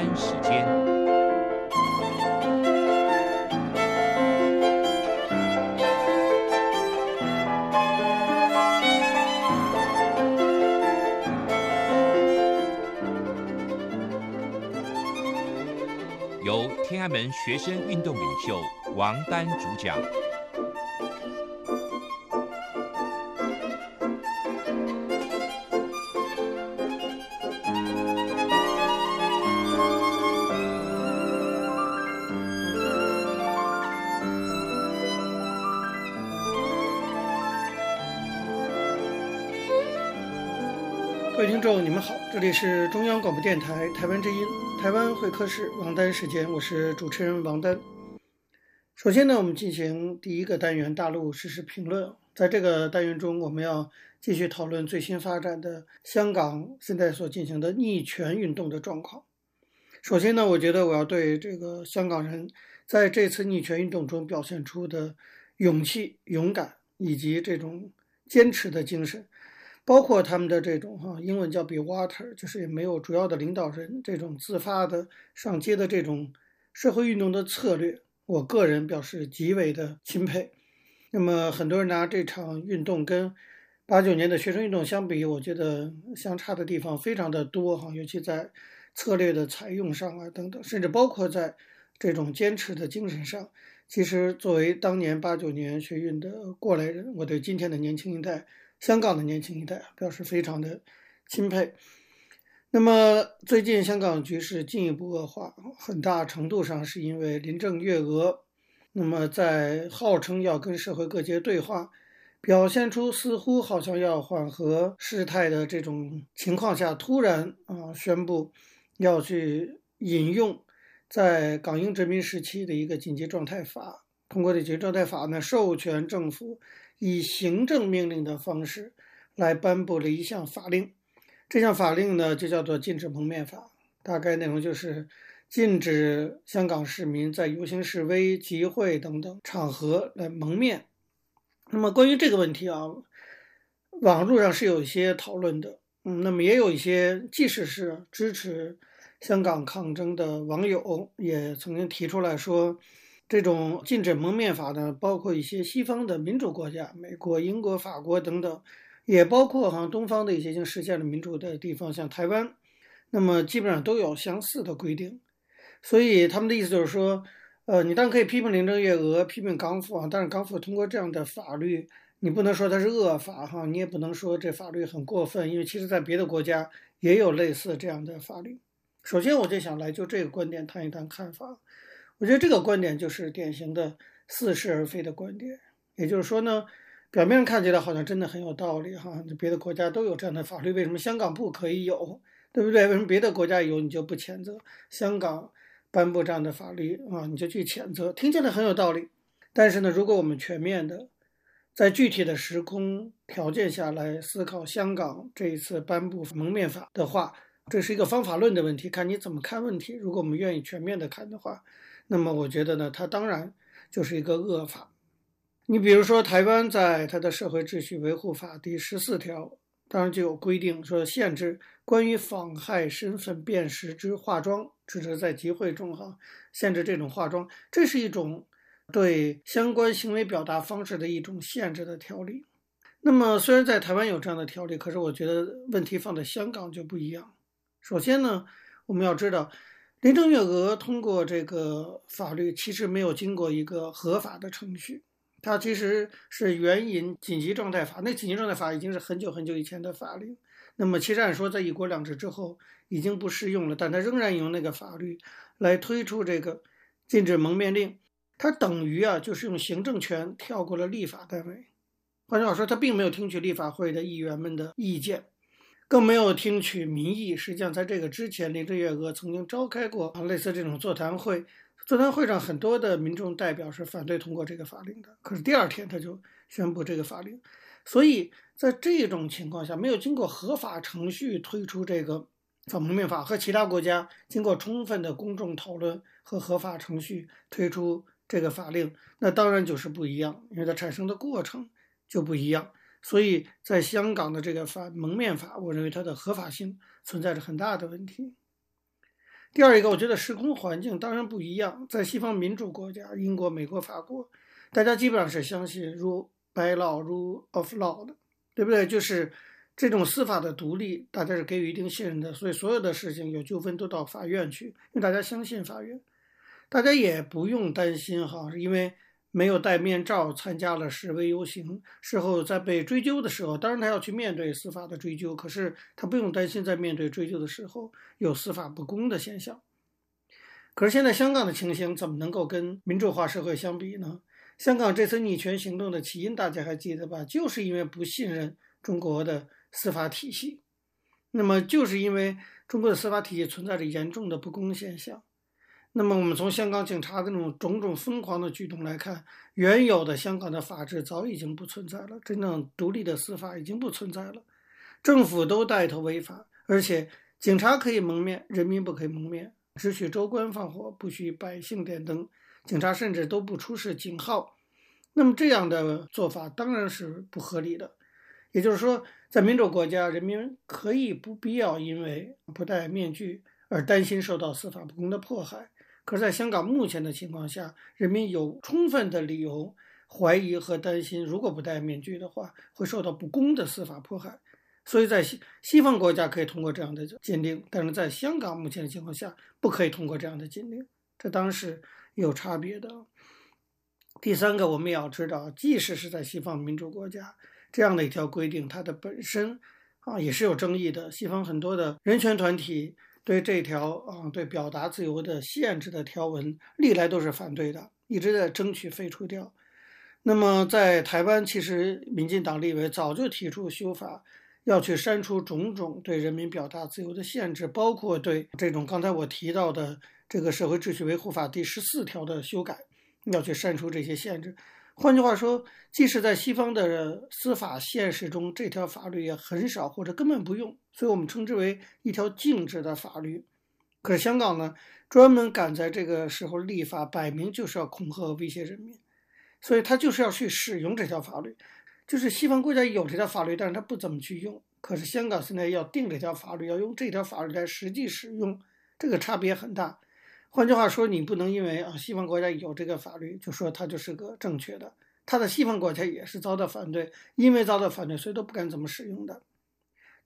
单时间。由天安门学生运动领袖王丹主讲。里是中央广播电台台湾之音，台湾会客室王丹时间，我是主持人王丹。首先呢，我们进行第一个单元大陆实时评论。在这个单元中，我们要继续讨论最新发展的香港现在所进行的逆权运动的状况。首先呢，我觉得我要对这个香港人在这次逆权运动中表现出的勇气、勇敢以及这种坚持的精神。包括他们的这种哈，英文叫 “be water”，就是也没有主要的领导人这种自发的上街的这种社会运动的策略，我个人表示极为的钦佩。那么很多人拿这场运动跟八九年的学生运动相比，我觉得相差的地方非常的多哈，尤其在策略的采用上啊等等，甚至包括在这种坚持的精神上。其实作为当年八九年学运的过来人，我对今天的年轻一代。香港的年轻一代表示非常的钦佩。那么最近香港局势进一步恶化，很大程度上是因为林郑月娥，那么在号称要跟社会各界对话，表现出似乎好像要缓和事态的这种情况下，突然啊宣布要去引用在港英殖民时期的一个紧急状态法，通过这紧急状态法呢，授权政府。以行政命令的方式来颁布了一项法令，这项法令呢就叫做《禁止蒙面法》，大概内容就是禁止香港市民在游行示威、集会等等场合来蒙面。那么关于这个问题啊，网络上是有一些讨论的，嗯，那么也有一些即使是支持香港抗争的网友也曾经提出来说。这种禁止蒙面法呢，包括一些西方的民主国家，美国、英国、法国等等，也包括哈东方的一些已经实现了民主的地方，像台湾，那么基本上都有相似的规定。所以他们的意思就是说，呃，你当然可以批评林郑月娥，批评港府啊，但是港府通过这样的法律，你不能说它是恶法哈，你也不能说这法律很过分，因为其实在别的国家也有类似这样的法律。首先，我就想来就这个观点谈一谈看法。我觉得这个观点就是典型的似是而非的观点，也就是说呢，表面上看起来好像真的很有道理哈，别的国家都有这样的法律，为什么香港不可以有，对不对？为什么别的国家有你就不谴责？香港颁布这样的法律啊，你就去谴责，听起来很有道理。但是呢，如果我们全面的在具体的时空条件下来思考香港这一次颁布蒙面法的话，这是一个方法论的问题，看你怎么看问题。如果我们愿意全面的看的话。那么我觉得呢，它当然就是一个恶法。你比如说，台湾在它的社会秩序维护法第十四条，当然就有规定说，限制关于妨害身份辨识之化妆，指的是在集会中哈，限制这种化妆，这是一种对相关行为表达方式的一种限制的条例。那么虽然在台湾有这样的条例，可是我觉得问题放在香港就不一样。首先呢，我们要知道。林郑月娥通过这个法律，其实没有经过一个合法的程序，它其实是援引紧急状态法。那紧急状态法已经是很久很久以前的法律，那么其实按说在一国两制之后已经不适用了，但它仍然用那个法律来推出这个禁止蒙面令，它等于啊就是用行政权跳过了立法单位。换句话说，它并没有听取立法会的议员们的意见。更没有听取民意。实际上，在这个之前，林郑月娥曾经召开过啊类似这种座谈会。座谈会上，很多的民众代表是反对通过这个法令的。可是第二天，他就宣布这个法令。所以在这种情况下，没有经过合法程序推出这个反蒙面法，和其他国家经过充分的公众讨论和合法程序推出这个法令，那当然就是不一样，因为它产生的过程就不一样。所以在香港的这个反蒙面法，我认为它的合法性存在着很大的问题。第二一个，我觉得时空环境当然不一样，在西方民主国家，英国、美国、法国，大家基本上是相信 rule by law, rule of law 的，对不对？就是这种司法的独立，大家是给予一定信任的，所以所有的事情有纠纷都到法院去，因为大家相信法院，大家也不用担心哈，因为。没有戴面罩参加了示威游行，事后在被追究的时候，当然他要去面对司法的追究，可是他不用担心在面对追究的时候有司法不公的现象。可是现在香港的情形怎么能够跟民主化社会相比呢？香港这次逆权行动的起因大家还记得吧？就是因为不信任中国的司法体系，那么就是因为中国的司法体系存在着严重的不公现象。那么，我们从香港警察的那种种种疯狂的举动来看，原有的香港的法治早已经不存在了，真正独立的司法已经不存在了，政府都带头违法，而且警察可以蒙面，人民不可以蒙面，只许州官放火，不许百姓点灯，警察甚至都不出示警号。那么这样的做法当然是不合理的。也就是说，在民主国家，人民可以不必要因为不戴面具而担心受到司法不公的迫害。可是，在香港目前的情况下，人民有充分的理由怀疑和担心，如果不戴面具的话，会受到不公的司法迫害。所以在西西方国家可以通过这样的鉴定，但是在香港目前的情况下，不可以通过这样的鉴定，这当然是有差别的。第三个，我们也要知道，即使是在西方民主国家，这样的一条规定，它的本身啊也是有争议的。西方很多的人权团体。对这条啊，对表达自由的限制的条文，历来都是反对的，一直在争取废除掉。那么在台湾，其实民进党立委早就提出修法，要去删除种种对人民表达自由的限制，包括对这种刚才我提到的这个社会秩序维护法第十四条的修改，要去删除这些限制。换句话说，即使在西方的司法现实中，这条法律也很少或者根本不用，所以我们称之为一条静止的法律。可是香港呢，专门赶在这个时候立法，摆明就是要恐吓威胁人民，所以他就是要去使用这条法律。就是西方国家有这条法律，但是他不怎么去用。可是香港现在要定这条法律，要用这条法律来实际使用，这个差别很大。换句话说，你不能因为啊西方国家有这个法律，就说它就是个正确的。它的西方国家也是遭到反对，因为遭到反对，所以都不敢怎么使用的。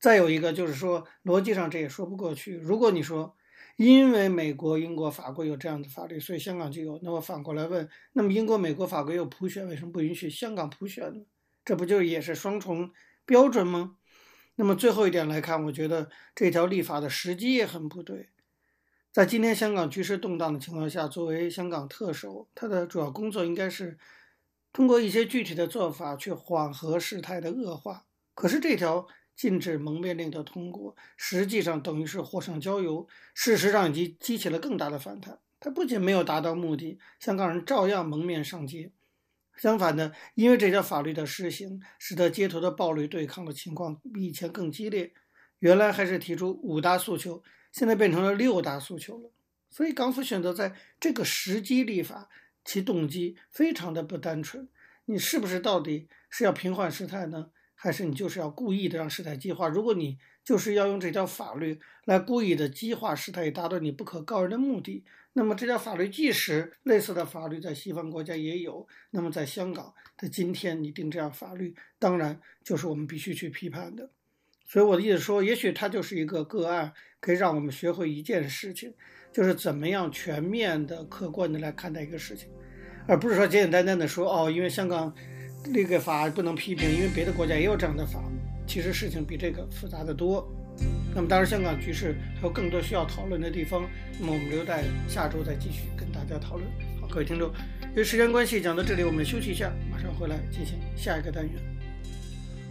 再有一个就是说，逻辑上这也说不过去。如果你说因为美国、英国、法国有这样的法律，所以香港就有，那我反过来问，那么英国、美国、法国有普选，为什么不允许香港普选呢？这不就也是双重标准吗？那么最后一点来看，我觉得这条立法的时机也很不对。在今天香港局势动荡的情况下，作为香港特首，他的主要工作应该是通过一些具体的做法去缓和事态的恶化。可是这条禁止蒙面令的通过，实际上等于是火上浇油，事实上已经激起了更大的反弹。他不仅没有达到目的，香港人照样蒙面上街。相反的，因为这条法律的施行，使得街头的暴力对抗的情况比以前更激烈。原来还是提出五大诉求。现在变成了六大诉求了，所以港府选择在这个时机立法，其动机非常的不单纯。你是不是到底是要平缓事态呢？还是你就是要故意的让事态激化？如果你就是要用这条法律来故意的激化事态，以达到你不可告人的目的，那么这条法律即使类似的法律在西方国家也有，那么在香港的今天你定这样法律，当然就是我们必须去批判的。所以我的意思说，也许它就是一个个案，可以让我们学会一件事情，就是怎么样全面的、客观的来看待一个事情，而不是说简简单单的说哦，因为香港那个法不能批评，因为别的国家也有这样的法。其实事情比这个复杂的多。那么当然，香港局势还有更多需要讨论的地方，那么我们留待下周再继续跟大家讨论。好，各位听众，由于时间关系，讲到这里，我们休息一下，马上回来进行下一个单元。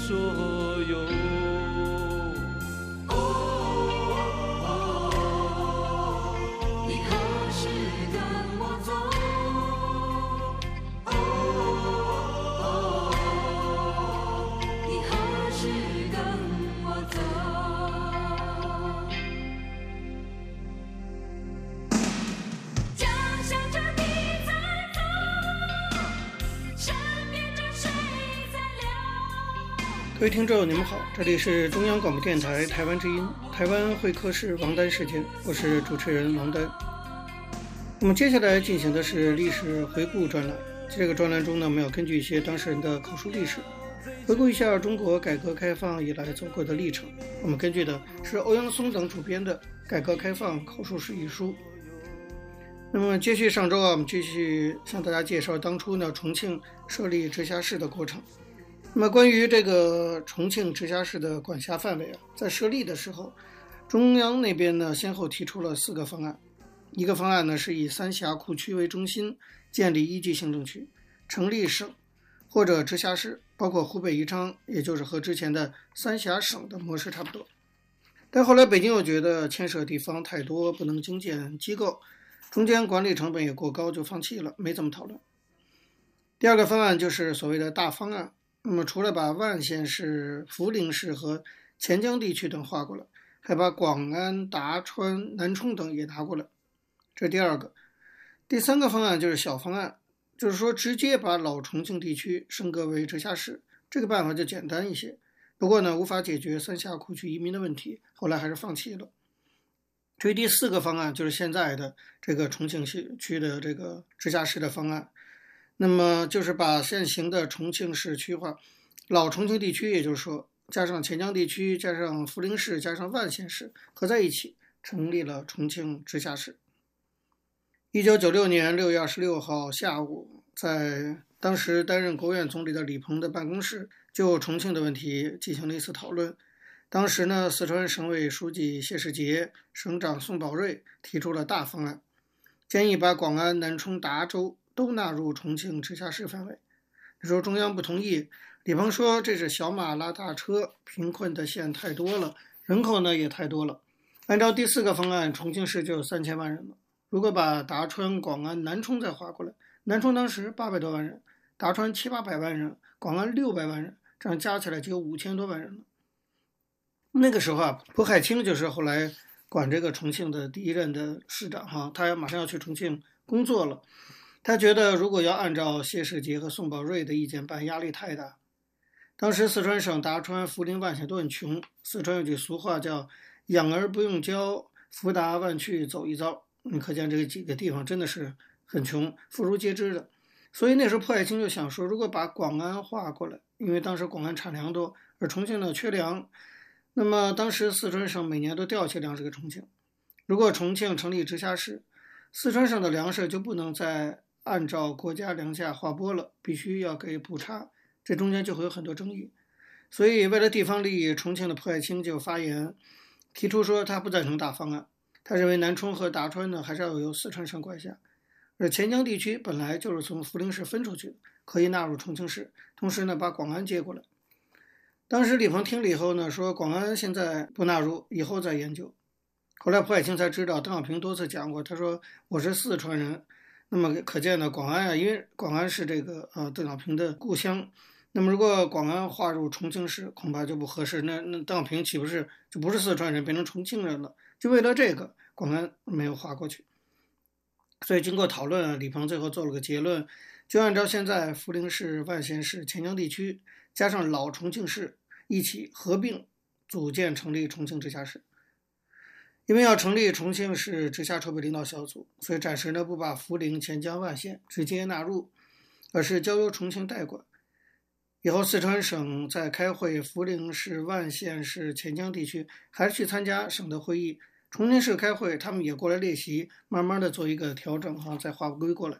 所有。各位听众，你们好，这里是中央广播电台台湾之音，台湾会客室王丹时间，我是主持人王丹。那么接下来进行的是历史回顾专栏，这个专栏中呢，我们要根据一些当事人的口述历史，回顾一下中国改革开放以来走过的历程。我们根据的是欧阳松等主编的《改革开放口述史》一书。那么接续上周啊，我们继续向大家介绍当初呢重庆设立直辖市的过程。那么，关于这个重庆直辖市的管辖范围啊，在设立的时候，中央那边呢，先后提出了四个方案。一个方案呢，是以三峡库区为中心建立一级行政区，成立省或者直辖市，包括湖北宜昌，也就是和之前的三峡省的模式差不多。但后来北京又觉得牵涉地方太多，不能精简机构，中间管理成本也过高，就放弃了，没怎么讨论。第二个方案就是所谓的大方案。那么，除了把万县市、涪陵市和黔江地区等划过来，还把广安、达川、南充等也拿过来。这第二个。第三个方案就是小方案，就是说直接把老重庆地区升格为直辖市。这个办法就简单一些，不过呢，无法解决三峡库区移民的问题，后来还是放弃了。至于第四个方案，就是现在的这个重庆市区的这个直辖市的方案。那么就是把现行的重庆市区划，老重庆地区，也就是说加上黔江地区，加上涪陵市，加上万县市合在一起，成立了重庆直辖市。一九九六年六月二十六号下午，在当时担任国务院总理的李鹏的办公室，就重庆的问题进行了一次讨论。当时呢，四川省委书记谢世杰、省长宋宝瑞提出了大方案，建议把广安、南充、达州。都纳入重庆直辖市范围。你说中央不同意，李鹏说这是小马拉大车，贫困的县太多了，人口呢也太多了。按照第四个方案，重庆市就有三千万人了。如果把达川、广安、南充再划过来，南充当时八百多万人，达川七八百万人，广安六百万人，这样加起来就有五千多万人了。那个时候啊，蒲海清就是后来管这个重庆的第一任的市长哈，他马上要去重庆工作了。他觉得，如果要按照谢世杰和宋宝瑞的意见办，压力太大。当时四川省达川、涪陵、万县都很穷。四川有句俗话叫“养儿不用教，福达万去走一遭”。你可见这几个地方真的是很穷，妇孺皆知的。所以那时候蒲海清就想说，如果把广安划过来，因为当时广安产粮多，而重庆呢缺粮，那么当时四川省每年都调些粮食给重庆。如果重庆成立直辖市，四川省的粮食就不能在。按照国家粮价划拨了，必须要给补差，这中间就会有很多争议。所以，为了地方利益，重庆的蒲海清就发言，提出说他不赞成大方案。他认为南充和达川呢，还是要由四川省管辖，而黔江地区本来就是从涪陵市分出去，可以纳入重庆市。同时呢，把广安接过来。当时李鹏听了以后呢，说广安现在不纳入，以后再研究。后来蒲海清才知道，邓小平多次讲过，他说我是四川人。那么可见呢，广安啊，因为广安是这个呃邓小平的故乡，那么如果广安划入重庆市，恐怕就不合适。那那邓小平岂不是就不是四川人，变成重庆人了？就为了这个，广安没有划过去。所以经过讨论啊，李鹏最后做了个结论，就按照现在涪陵市、万县市、黔江地区加上老重庆市一起合并组建成立重庆直辖市。因为要成立重庆市直辖筹备领导小组，所以暂时呢不把涪陵、黔江、万县直接纳入，而是交由重庆代管。以后四川省在开会，涪陵市、万县市、黔江地区还是去参加省的会议。重庆市开会，他们也过来列席，慢慢的做一个调整哈，再划归过来。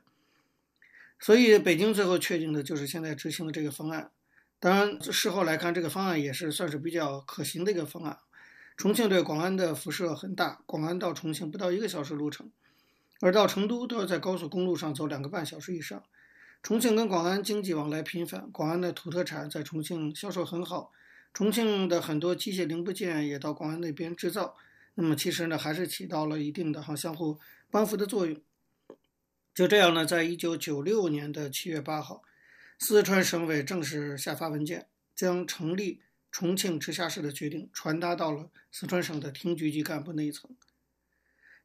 所以北京最后确定的就是现在执行的这个方案。当然事后来看，这个方案也是算是比较可行的一个方案。重庆对广安的辐射很大，广安到重庆不到一个小时路程，而到成都都要在高速公路上走两个半小时以上。重庆跟广安经济往来频繁，广安的土特产在重庆销售很好，重庆的很多机械零部件也到广安那边制造。那么其实呢，还是起到了一定的哈相互帮扶的作用。就这样呢，在一九九六年的七月八号，四川省委正式下发文件，将成立。重庆直辖市的决定传达到了四川省的厅局级干部那一层。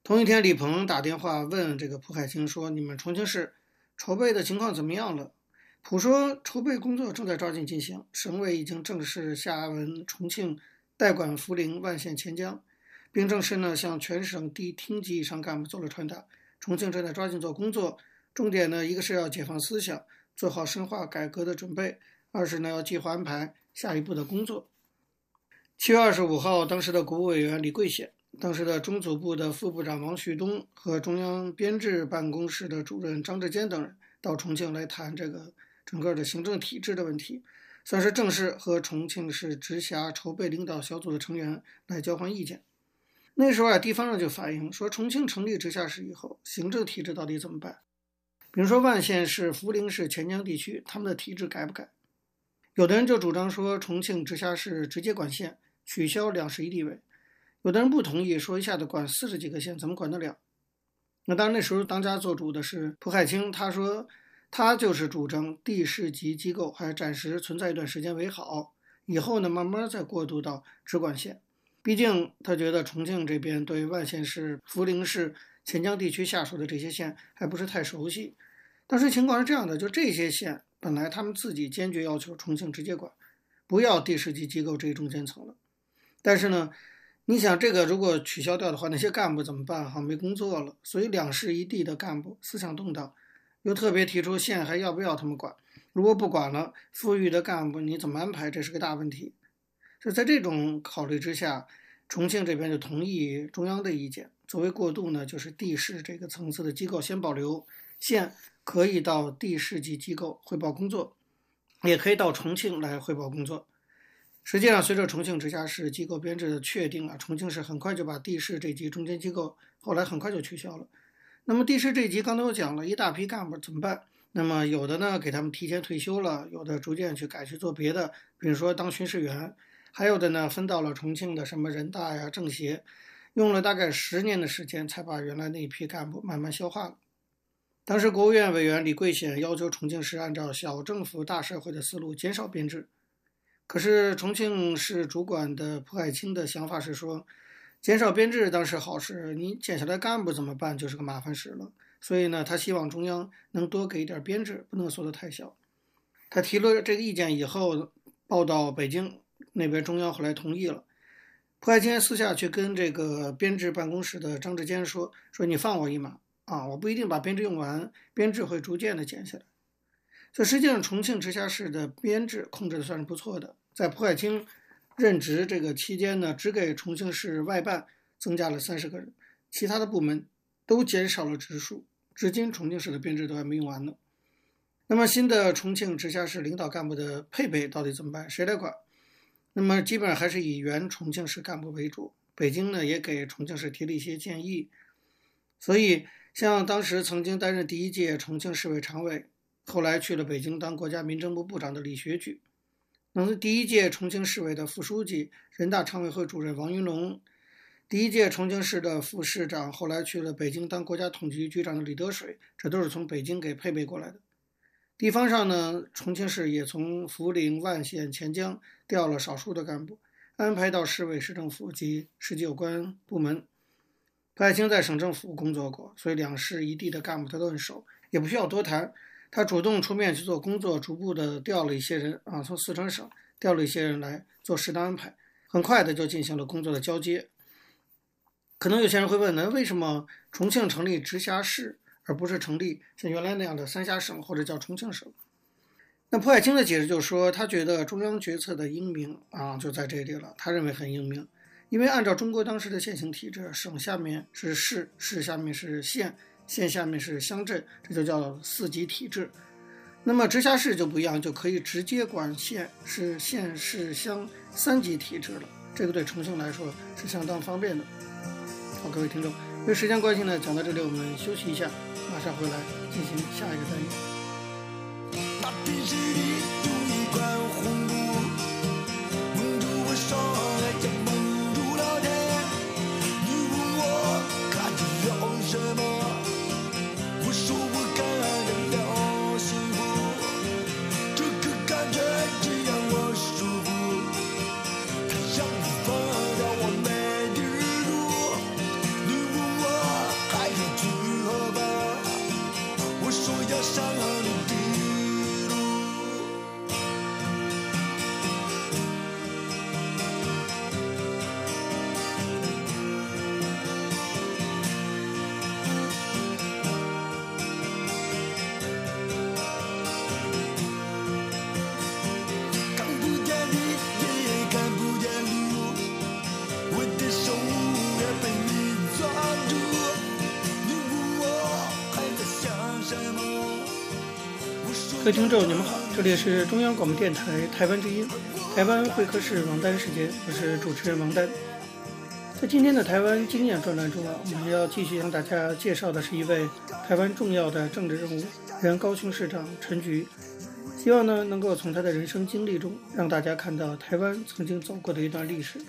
同一天，李鹏打电话问这个蒲海清说：“你们重庆市筹备的情况怎么样了？”蒲说筹备工作正在抓紧进行，省委已经正式下文重庆代管涪陵、万县、黔江，并正式呢向全省地厅级以上干部做了传达。重庆正在抓紧做工作，重点呢一个是要解放思想，做好深化改革的准备；二是呢要计划安排下一步的工作。七月二十五号，当时的国务委员李桂显、当时的中组部的副部长王旭东和中央编制办公室的主任张志坚等人到重庆来谈这个。整个的行政体制的问题，算是正式和重庆市直辖筹备领导小组的成员来交换意见。那时候啊，地方上就反映说，重庆成立直辖市以后，行政体制到底怎么办？比如说万县市、涪陵市、黔江地区，他们的体制改不改？有的人就主张说，重庆直辖市直接管县，取消两市一地委；有的人不同意，说一下子管四十几个县，怎么管得了？那当然，那时候当家做主的是蒲海清，他说。他就是主张地市级机构还暂时存在一段时间为好，以后呢慢慢再过渡到直管县。毕竟他觉得重庆这边对万县市、涪陵市、黔江地区下属的这些县还不是太熟悉。当时情况是这样的，就这些县本来他们自己坚决要求重庆直接管，不要地市级机构这一中间层了。但是呢，你想这个如果取消掉的话，那些干部怎么办？哈，没工作了。所以两市一地的干部思想动荡。又特别提出县还要不要他们管？如果不管了，富裕的干部你怎么安排？这是个大问题。就在这种考虑之下，重庆这边就同意中央的意见。作为过渡呢，就是地市这个层次的机构先保留，县可以到地市级机构汇报工作，也可以到重庆来汇报工作。实际上，随着重庆直辖市机构编制的确定啊，重庆市很快就把地市这级中间机构后来很快就取消了。那么地市这级刚才我讲了一大批干部怎么办？那么有的呢给他们提前退休了，有的逐渐去改去做别的，比如说当巡视员，还有的呢分到了重庆的什么人大呀、政协，用了大概十年的时间才把原来那一批干部慢慢消化了。当时国务院委员李桂显要求重庆市按照小政府大社会的思路减少编制，可是重庆市主管的蒲海清的想法是说。减少编制当时好事，你减下来干部怎么办？就是个麻烦事了。所以呢，他希望中央能多给一点编制，不能缩得太小。他提了这个意见以后，报到北京那边，中央后来同意了。蒲海清私下去跟这个编制办公室的张志坚说：“说你放我一马啊，我不一定把编制用完，编制会逐渐的减下来。”所以实际上，重庆直辖市的编制控制的算是不错的，在蒲海清。任职这个期间呢，只给重庆市外办增加了三十个人，其他的部门都减少了职数。至今重庆市的编制都还没用完呢。那么新的重庆直辖市领导干部的配备到底怎么办？谁来管？那么基本上还是以原重庆市干部为主。北京呢也给重庆市提了一些建议。所以像当时曾经担任第一届重庆市委常委，后来去了北京当国家民政部部长的李学举。那是第一届重庆市委的副书记、人大常委会主任王云龙，第一届重庆市的副市长，后来去了北京当国家统计局局长的李德水，这都是从北京给配备过来的。地方上呢，重庆市也从涪陵、万县、黔江调了少数的干部，安排到市委、市政府及市级有关部门。蒲海清在省政府工作过，所以两市一地的干部他都很熟，也不需要多谈。他主动出面去做工作，逐步的调了一些人啊，从四川省调了一些人来做适当安排，很快的就进行了工作的交接。可能有些人会问呢，为什么重庆成立直辖市，而不是成立像原来那样的三峡省或者叫重庆省？那蒲海清的解释就是说，他觉得中央决策的英明啊就在这里了，他认为很英明，因为按照中国当时的现行体制，省下面是市，市下面是县。县下面是乡镇，这就叫四级体制。那么直辖市就不一样，就可以直接管县，是县市乡三级体制了。这个对重庆来说是相当方便的。好，各位听众，因为时间关系呢，讲到这里我们休息一下，马上回来进行下一个单元。各位听众，你们好，这里是中央广播电台台湾之音，台湾会客室王丹时间，我是主持人王丹。在今天的台湾经验专栏中啊，我们要继续向大家介绍的是一位台湾重要的政治人物，原高雄市长陈菊。希望呢，能够从他的人生经历中，让大家看到台湾曾经走过的一段历史。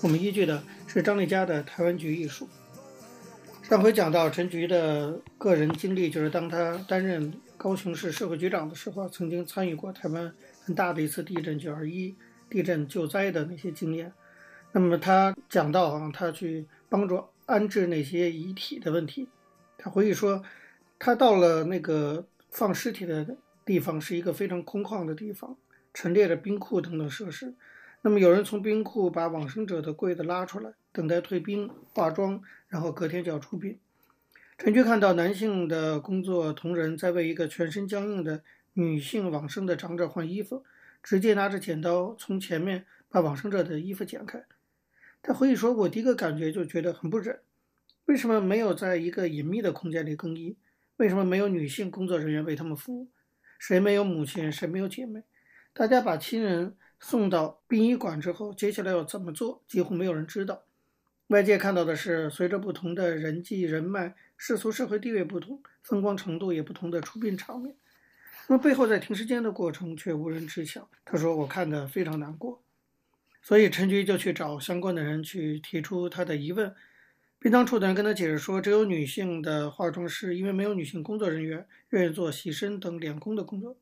我们依据的是张丽佳的《台湾局艺术》。上回讲到陈菊的个人经历，就是当他担任。高雄市社会局长的时候，曾经参与过台湾很大的一次地震九二一地震救灾的那些经验。那么他讲到啊，他去帮助安置那些遗体的问题。他回忆说，他到了那个放尸体的地方，是一个非常空旷的地方，陈列着冰库等等设施。那么有人从冰库把往生者的柜子拉出来，等待退冰化妆，然后隔天就要出殡。陈菊看到男性的工作同仁在为一个全身僵硬的女性往生的长者换衣服，直接拿着剪刀从前面把往生者的衣服剪开。他回忆说：“我第一个感觉就觉得很不忍，为什么没有在一个隐秘的空间里更衣？为什么没有女性工作人员为他们服务？谁没有母亲？谁没有姐妹？大家把亲人送到殡仪馆之后，接下来要怎么做？几乎没有人知道。外界看到的是，随着不同的人际人脉。”世俗社会地位不同，风光程度也不同的出殡场面，那么背后在停尸间的过程却无人知晓。他说：“我看得非常难过。”所以陈菊就去找相关的人去提出他的疑问。殡葬处的人跟他解释说，只有女性的化妆师，因为没有女性工作人员愿意做洗身等脸工的工作。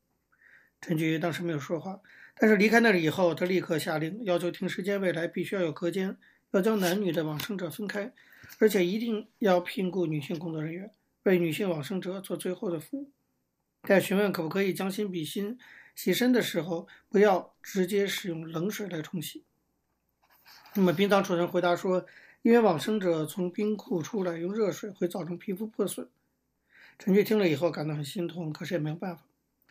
陈菊当时没有说话，但是离开那里以后，他立刻下令要求停尸间未来必须要有隔间，要将男女的往生者分开。而且一定要聘雇女性工作人员，为女性往生者做最后的服务。在询问可不可以将心比心，洗身的时候不要直接使用冷水来冲洗。那么殡葬主人回答说，因为往生者从冰库出来用热水会造成皮肤破损。陈菊听了以后感到很心痛，可是也没有办法。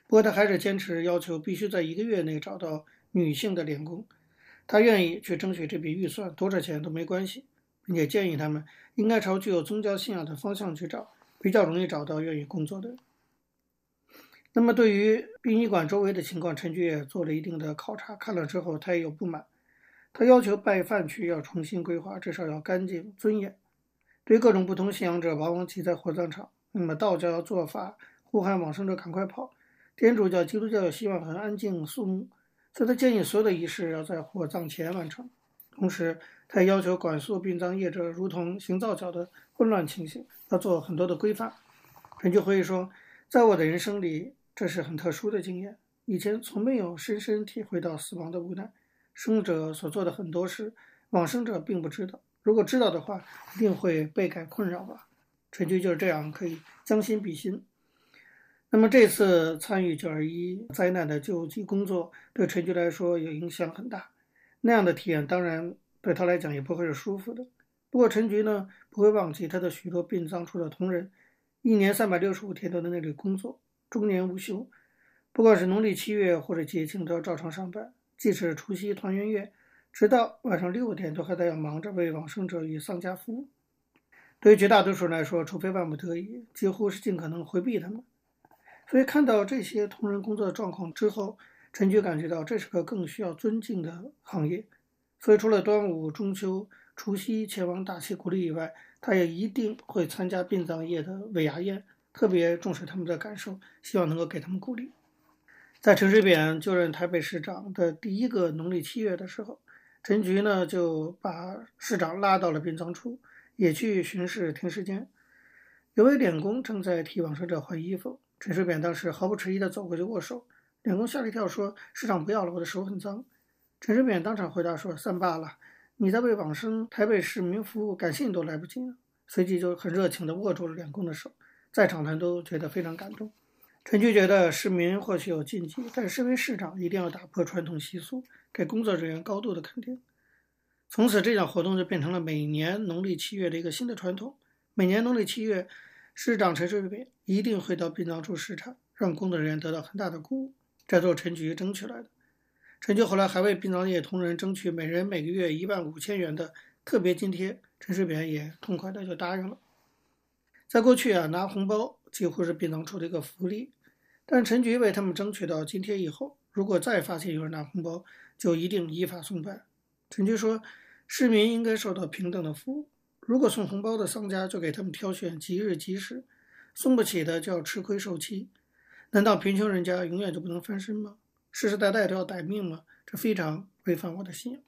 不过他还是坚持要求必须在一个月内找到女性的殓工，他愿意去争取这笔预算，多少钱都没关系。并且建议他们应该朝具有宗教信仰的方向去找，比较容易找到愿意工作的。那么，对于殡仪馆周围的情况，陈菊也做了一定的考察。看了之后，他也有不满。他要求拜饭区要重新规划，至少要干净尊严。对各种不同信仰者，往往挤在火葬场。那么，道教要做法呼喊往生者赶快跑；天主教、基督教希望很安静肃穆，所以他建议所有的仪式要在火葬前完成。同时，他要求管束殡葬业者，如同行造脚的混乱情形，要做很多的规范。陈菊回忆说，在我的人生里，这是很特殊的经验。以前从没有深深体会到死亡的无奈。生者所做的很多事，往生者并不知道。如果知道的话，一定会倍感困扰吧。陈菊就是这样，可以将心比心。那么这次参与九二一灾难的救济工作，对陈菊来说也影响很大。那样的体验，当然。对他来讲也不会是舒服的。不过陈菊呢，不会忘记他的许多殡葬处的同仁，一年三百六十五天都在那里工作，终年无休。不管是农历七月或者节庆，都要照常上班。即使除夕团圆夜，直到晚上六点，都还在要忙着为往生者与丧家服务。对于绝大多数人来说，除非万不得已，几乎是尽可能回避他们。所以看到这些同仁工作的状况之后，陈菊感觉到这是个更需要尊敬的行业。所以，除了端午、中秋、除夕前往大气鼓励以外，他也一定会参加殡葬业的尾牙宴，特别重视他们的感受，希望能够给他们鼓励。在陈水扁就任台北市长的第一个农历七月的时候，陈菊呢就把市长拉到了殡葬处，也去巡视停尸间。有位殓工正在替往生者换衣服，陈水扁当时毫不迟疑地走过去握手，殓工吓了一跳，说：“市长不要了，我的手很脏。”陈水扁当场回答说：“算罢了，你在为往生台北市民服务，感谢你都来不及。”随即就很热情地握住了两公的手，在场的人都觉得非常感动。陈局觉得市民或许有禁忌，但身为市长一定要打破传统习俗，给工作人员高度的肯定。从此，这项活动就变成了每年农历七月的一个新的传统。每年农历七月，市长陈水扁一定会到殡葬处视察，让工作人员得到很大的鼓舞。这都是陈局争取来的。陈菊后来还为殡葬业同仁争取每人每个月一万五千元的特别津贴，陈世扁也痛快的就答应了。在过去啊，拿红包几乎是殡葬处的一个福利，但陈菊为他们争取到津贴以后，如果再发现有人拿红包，就一定依法送办。陈菊说，市民应该受到平等的服务，如果送红包的商家就给他们挑选吉日吉时，送不起的就要吃亏受气。难道贫穷人家永远就不能翻身吗？世世代代都要歹命吗？这非常违反我的信仰。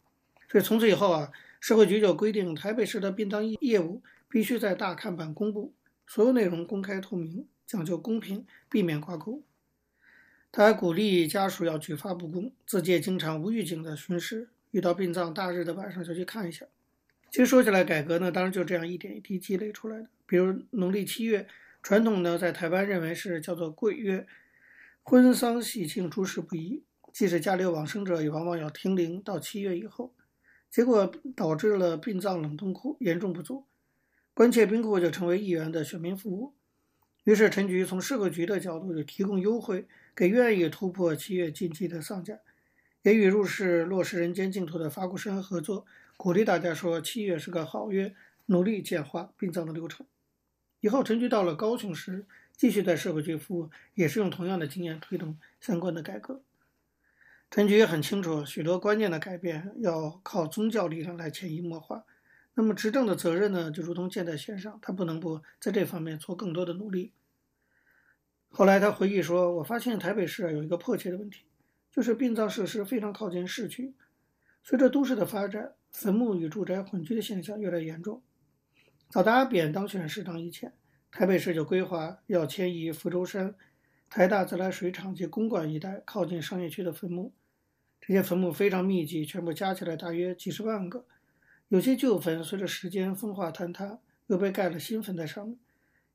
所以从此以后啊，社会局就规定台北市的殡葬业业务必须在大看板公布，所有内容公开透明，讲究公平，避免挂钩。他还鼓励家属要举发不公，自己也经常无预警的巡视，遇到殡葬大日的晚上就去看一下。其实说起来，改革呢，当然就这样一点一滴积累出来的。比如农历七月。传统呢，在台湾认为是叫做贵月，婚丧喜庆诸事不宜，即使家里有往生者，也往往要停灵到七月以后，结果导致了殡葬冷冻库严重不足，关切冰库就成为议员的选民服务。于是陈菊从社会局的角度就提供优惠给愿意突破七月禁忌的丧家，也与入世落实人间净土的法鼓山合作，鼓励大家说七月是个好月，努力简化殡葬的流程。以后，陈菊到了高雄时，继续在社会局服务，也是用同样的经验推动相关的改革。陈菊也很清楚，许多观念的改变要靠宗教力量来潜移默化。那么，执政的责任呢，就如同箭在弦上，他不能不在这方面做更多的努力。后来他回忆说：“我发现台北市有一个迫切的问题，就是殡葬设施非常靠近市区，随着都市的发展，坟墓与住宅混居的现象越来越严重。”早在阿扁当选市长以前，台北市就规划要迁移福州山、台大自来水厂及公馆一带靠近商业区的坟墓。这些坟墓非常密集，全部加起来大约几十万个。有些旧坟随着时间风化坍塌，又被盖了新坟在上面；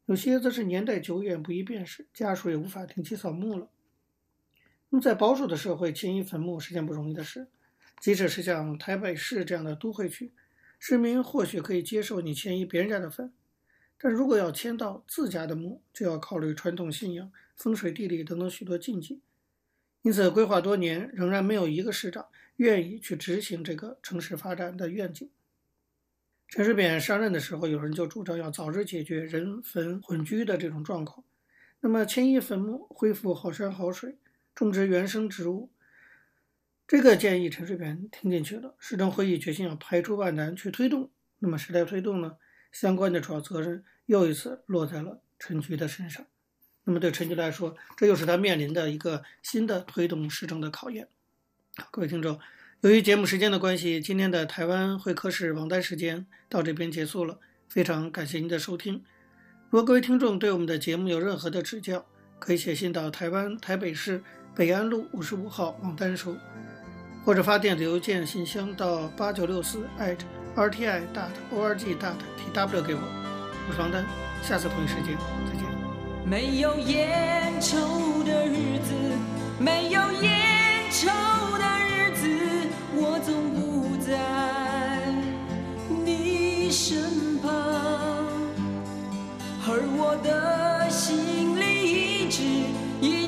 有些则是年代久远，不易辨识，家属也无法定期扫墓了。那么，在保守的社会，迁移坟墓是件不容易的事，即使是像台北市这样的都会区。市民或许可以接受你迁移别人家的坟，但如果要迁到自家的墓，就要考虑传统信仰、风水地理等等许多禁忌。因此，规划多年，仍然没有一个市长愿意去执行这个城市发展的愿景。陈水扁上任的时候，有人就主张要早日解决人坟混居的这种状况，那么迁移坟墓，恢复好山好水，种植原生植物。这个建议陈水扁听进去了，市政会议决心要排除万难去推动。那么谁来推动呢？相关的主要责任又一次落在了陈菊的身上。那么对陈菊来说，这又是他面临的一个新的推动市政的考验。各位听众，由于节目时间的关系，今天的台湾会客室王丹时间到这边结束了。非常感谢您的收听。如果各位听众对我们的节目有任何的指教，可以写信到台湾台北市北安路五十五号王丹书。或者发电子邮件信箱到八九六四 @rti dot org dot tw 给我，我是王丹，下次同一时间再见。没有烟抽的日子，没有烟抽的日子，我总不在你身旁，而我的心里一直以